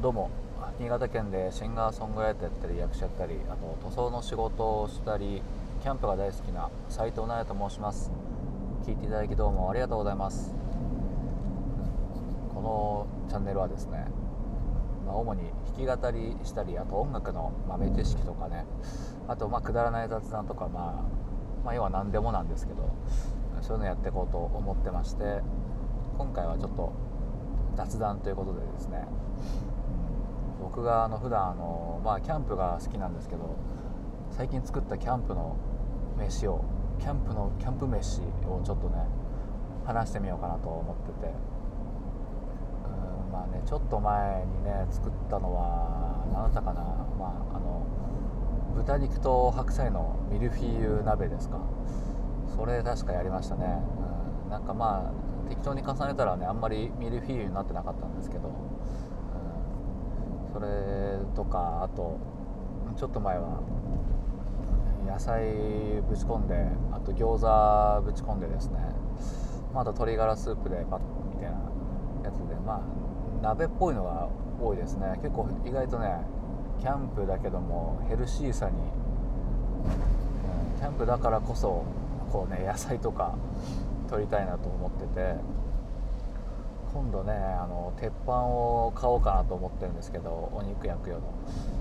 どうも。新潟県でシンガーソングライターやったり役者やったりあと塗装の仕事をしたりキャンプが大好きな斉藤奈也と申します。聞いていただきどうもありがとうございます。このチャンネルはですね、まあ、主に弾き語りしたりあと音楽の豆知識とかね。あとまくだらない雑談とか、まあ、まあ要は何でもなんですけどそういうのやっていこうと思ってまして今回はちょっと雑談ということでですね、僕があの普段あのまあキャンプが好きなんですけど最近作ったキャンプの飯をキャンプのキャンプ飯をちょっとね話してみようかなと思ってて。うんまあねちょっと前にね作ったのは何だったかな。まああの豚肉と白菜のミルフィーユ鍋ですか。それ確かやりましたね、うん、なんかまあ適当に重ねたらねあんまりミルフィーユになってなかったんですけど、それとかあとちょっと前は野菜ぶち込んであと餃子ぶち込んでですね。まだ鶏ガラスープでバッみたいなやつでまあ鍋っぽいのが多いですね。結構意外とねキャンプだけどもヘルシーさに、うん、キャンプだからこそこうね野菜とか取りたいなと思ってて。今度ねあの鉄板を買おうかなと思ってるんですけどお肉焼く用の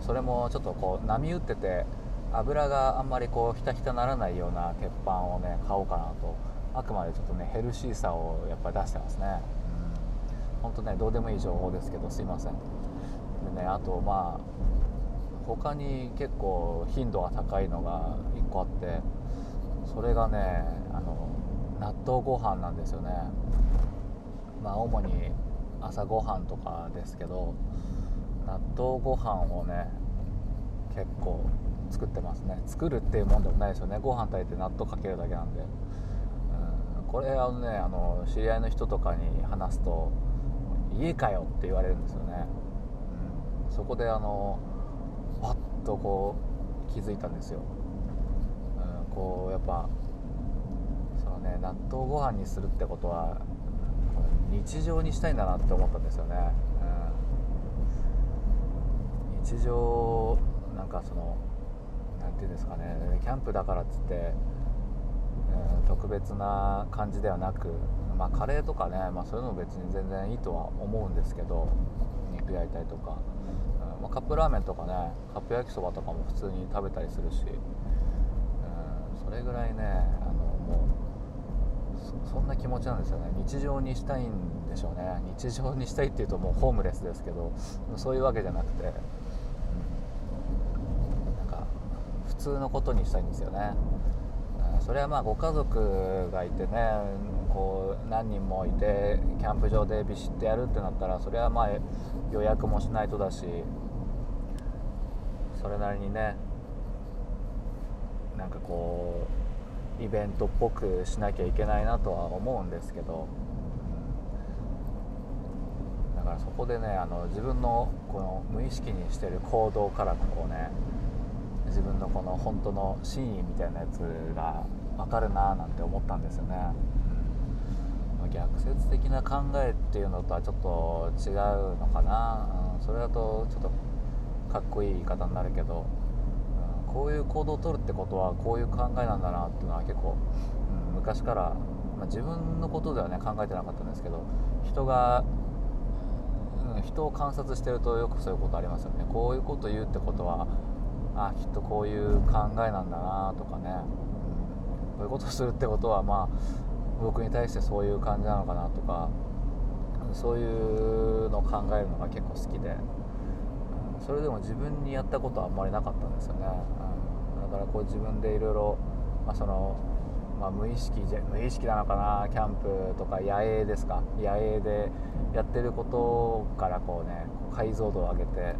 それもちょっとこう波打ってて油があんまりこうひたひたならないような鉄板をね買おうかなと。あくまでちょっとねヘルシーさをやっぱり出してますね。うん。本当ねどうでもいい情報ですけどすいません。でねあとまあ他に結構頻度が高いのが1個あってそれがねあの納豆ご飯なんですよね。まあ主に朝ごはんとかですけど納豆ご飯をね結構作ってますね。作るっていうもんでもないですよね。ご飯炊いて納豆かけるだけなんで、うん、これあのねあの知り合いの人とかに話すと「家かよ」って言われるんですよね、うん、そこであのパッとこう気づいたんですよ、うん、こうやっぱそのね納豆ご飯にするってことは日常にしたいんだなって思ったんですよね、うん、日常なんかその何て言うんですかね。キャンプだからっつって、うん、特別な感じではなくまあカレーとかね、まあ、そういうのも別に全然いいとは思うんですけど肉焼いたりとか、うんまあ、カップラーメンとかねカップ焼きそばとかも普通に食べたりするし、うん、それぐらいねあのもうそんな気持ちなんですよね。日常にしたいんでしょうね。日常にしたいっていうともうホームレスですけど。そういうわけじゃなくて、うん、なんか普通のことにしたいんですよね、うん、それはまあご家族がいてねこう何人もいてキャンプ場でビシッとやるってなったらそれはまあ予約もしないとだしそれなりにねなんかこうイベントっぽくしなきゃいけないなとは思うんですけど、だからそこでねあの自分のこの無意識にしてる行動からこうね自分のこの本当の真意みたいなやつが分かるななんて思ったんですよね、逆説的な考えっていうのとはちょっと違うのかな、うん、それだとちょっとかっこいい言い方になるけど。こういう行動をとるってことはこういう考えなんだなっていうのは結構、うん、昔から、まあ、自分のことではね考えてなかったんですけど人が、うん、人を観察してるとよくそういうことありますよねこういうこと言うってことはあきっとこういう考えなんだなとかね、うん、こういうことをするってことはまあ僕に対してそういう感じなのかなとかそういうのを考えるのが結構好きで。それでも自分にやったことはあんまりなかったんですよね、からこう自分でいろいろその、まあ、無意識じゃ無意識なのかなキャンプとか野営ですか野営でやってることからこうね解像度を上げて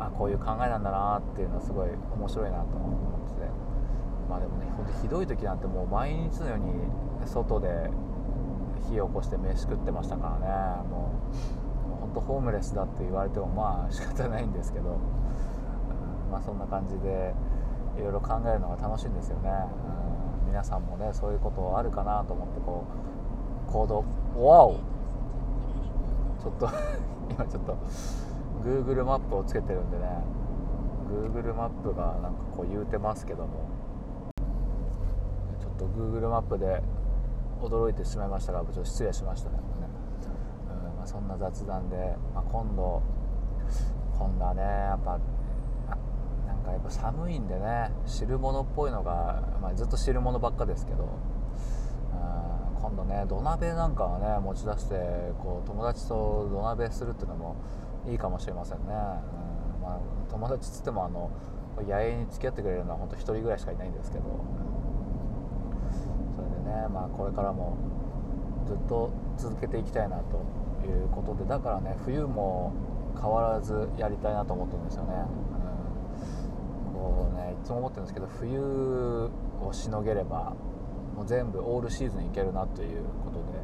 あこういう考えなんだなっていうのはすごい面白いなと思ってて。まあでもねほんとひどい時なんてもう毎日のように外で火を起こして飯食ってましたからね。もうとホームレスだって言われてもまあ仕方ないんですけど、まあそんな感じでいろいろ考えるのが楽しいんですよね、うん、皆さんもねそういうことあるかなと思ってこう行動。わお。ちょっと 今ちょっと Google マップをつけてるんでね。Google マップがなんかこう言うてますけども。ちょっと Google マップで驚いてしまいましたがちょっと失礼しましたね、うん。まあ、そんな雑談で、まあ、今度今度はねやっぱかやっぱ寒いんでね汁物っぽいのが、まあ、ずっと汁物ばっかですけど、今度ね土鍋なんかはね持ち出してこう友達と土鍋するっていうのもいいかもしれませんね、うんまあ、友達っつってもあの野営に付き合ってくれるのは本当1人ぐらいしかいないんですけど、それでね、まあ、これからもずっと続けていきたいなということでだからね冬も変わらずやりたいなと思ってるんですよね、こうねいつも思ってるんですけど冬をしのげればもう全部オールシーズンいけるなということで、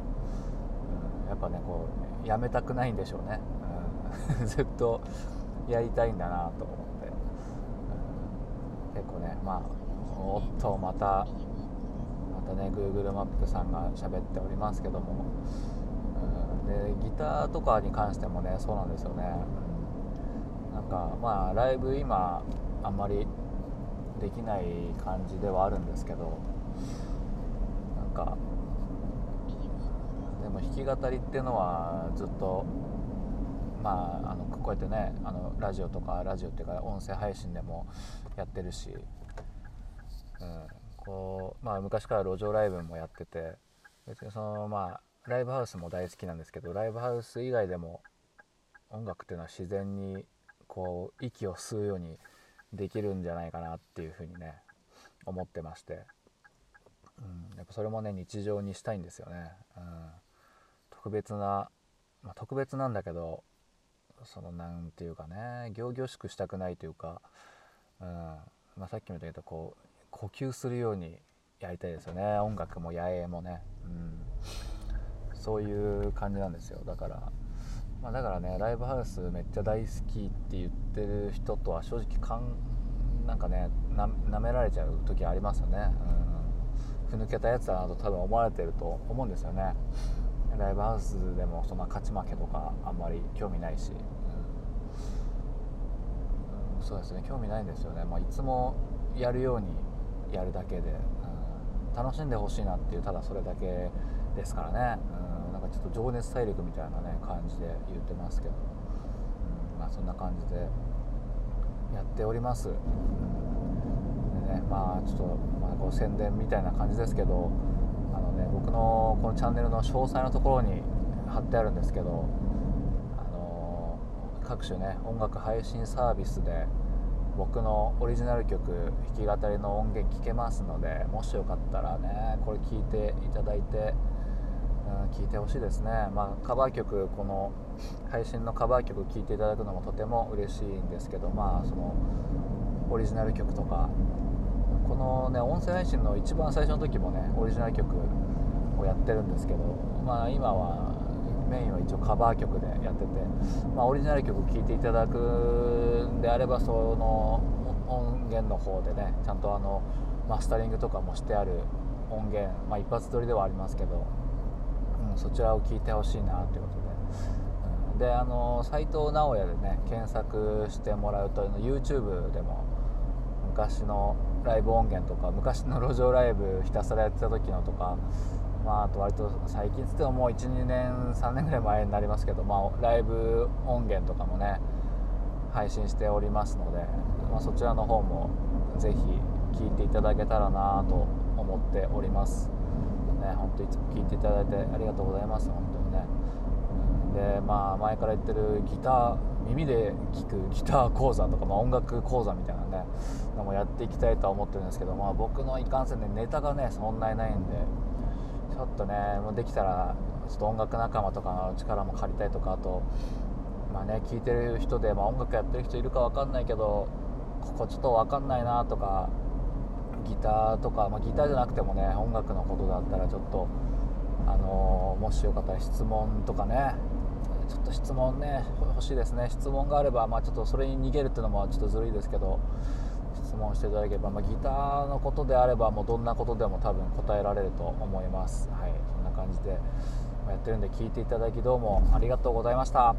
うん、やっぱねこうやめたくないんでしょうね、うん、ずっとやりたいんだなと思って、うん、結構ねまあおっとまたまたね Google マップさんが喋っておりますけども、うん、でギターとかに関してもねそうなんですよね、かまあライブ今あんまりできない感じではあるんですけどなんかでも弾き語りっていうのはずっとまあ、あのこうやってねあのラジオとかラジオっていうか音声配信でもやってるし、うん、こうまあ、昔から路上ライブもやってて別にそのまあライブハウスも大好きなんですけどライブハウス以外でも音楽っていうのは自然にこう息を吸うようにできるんじゃないかなっていうふうにね思ってまして、うん、やっぱそれもね日常にしたいんですよね、うん、特別な、まあ、特別なんだけどその何て言うかね仰々しくしたくないというか、うん。まあ、さっきも言ったけどこう呼吸するようにやりたいですよね。音楽も野営もね、うん、そういう感じなんですよ。だから、まあ、だからねライブハウスめっちゃ大好きって言ってる人とは正直かんなんかねなめられちゃう時ありますよね、うん、ふぬけたやつだなと多分思われてると思うんですよね。ライブハウスでもそんな勝ち負けとかあんまり興味ないし、うん、そうですね。興味ないんですよね、まあ、いつもやるようにやるだけで、うん、楽しんでほしいなっていうただそれだけですからね、うん、ちょっと情熱大陸みたいなね感じで言ってますけど、うんまあ、そんな感じでやっております。でねまあちょっと、まあ、こう宣伝みたいな感じですけどあのね僕のこのチャンネルの詳細のところに貼ってあるんですけどあの各種ね音楽配信サービスで僕のオリジナル曲弾き語りの音源聴けますのでもしよかったらねこれ聴いていただいて聴、いてほしいですね、まあ、カバー曲この配信のカバー曲聴いていただくのもとても嬉しいんですけどまあそのオリジナル曲とかこのね音声配信の一番最初の時もねオリジナル曲をやってるんですけどまあ今はメインは一応カバー曲でやってて、まあ、オリジナル曲聴いていただくんであればその音源の方でねちゃんとあのマスタリングとかもしてある音源、まあ、一発撮りではありますけど、うん、そちらを聴いてほしいなということで。うん、であの斎藤直哉でね検索してもらうと YouTube でも昔のライブ音源とか昔の路上ライブひたすらやってた時のとかまあ、あと割と最近っつってももう12年3年ぐらい前になりますけど、まあ、ライブ音源とかもね配信しておりますので、まあ、そちらの方もぜひ聴いていただけたらなと思っております。ね本当いつも聴いていただいてありがとうございます。本当にね、でまあ前から言ってるギター耳で聴くギター講座とか、まあ、音楽講座みたいなねのもやっていきたいとは思ってるんですけど、まあ、僕のいかんせんねネタがねそんなにないんでちょっとねもうできたらちょっと音楽仲間とかの力も借りたいとかあとまあね聴いてる人で、まあ、音楽やってる人いるか分かんないけどここちょっと分かんないなとかギターとか、まあ、ギターじゃなくてもね音楽のことだったらちょっとあのー、もしよかったら質問とかねちょっと質問ね欲しいですね。質問があれば、まあ、ちょっとそれに逃げるっていうのもちょっとずるいですけど質問していただければ、まあ、ギターのことであればもうどんなことでも多分答えられると思います。はい。そんな感じでやってるんで聞いていただきどうもありがとうございました。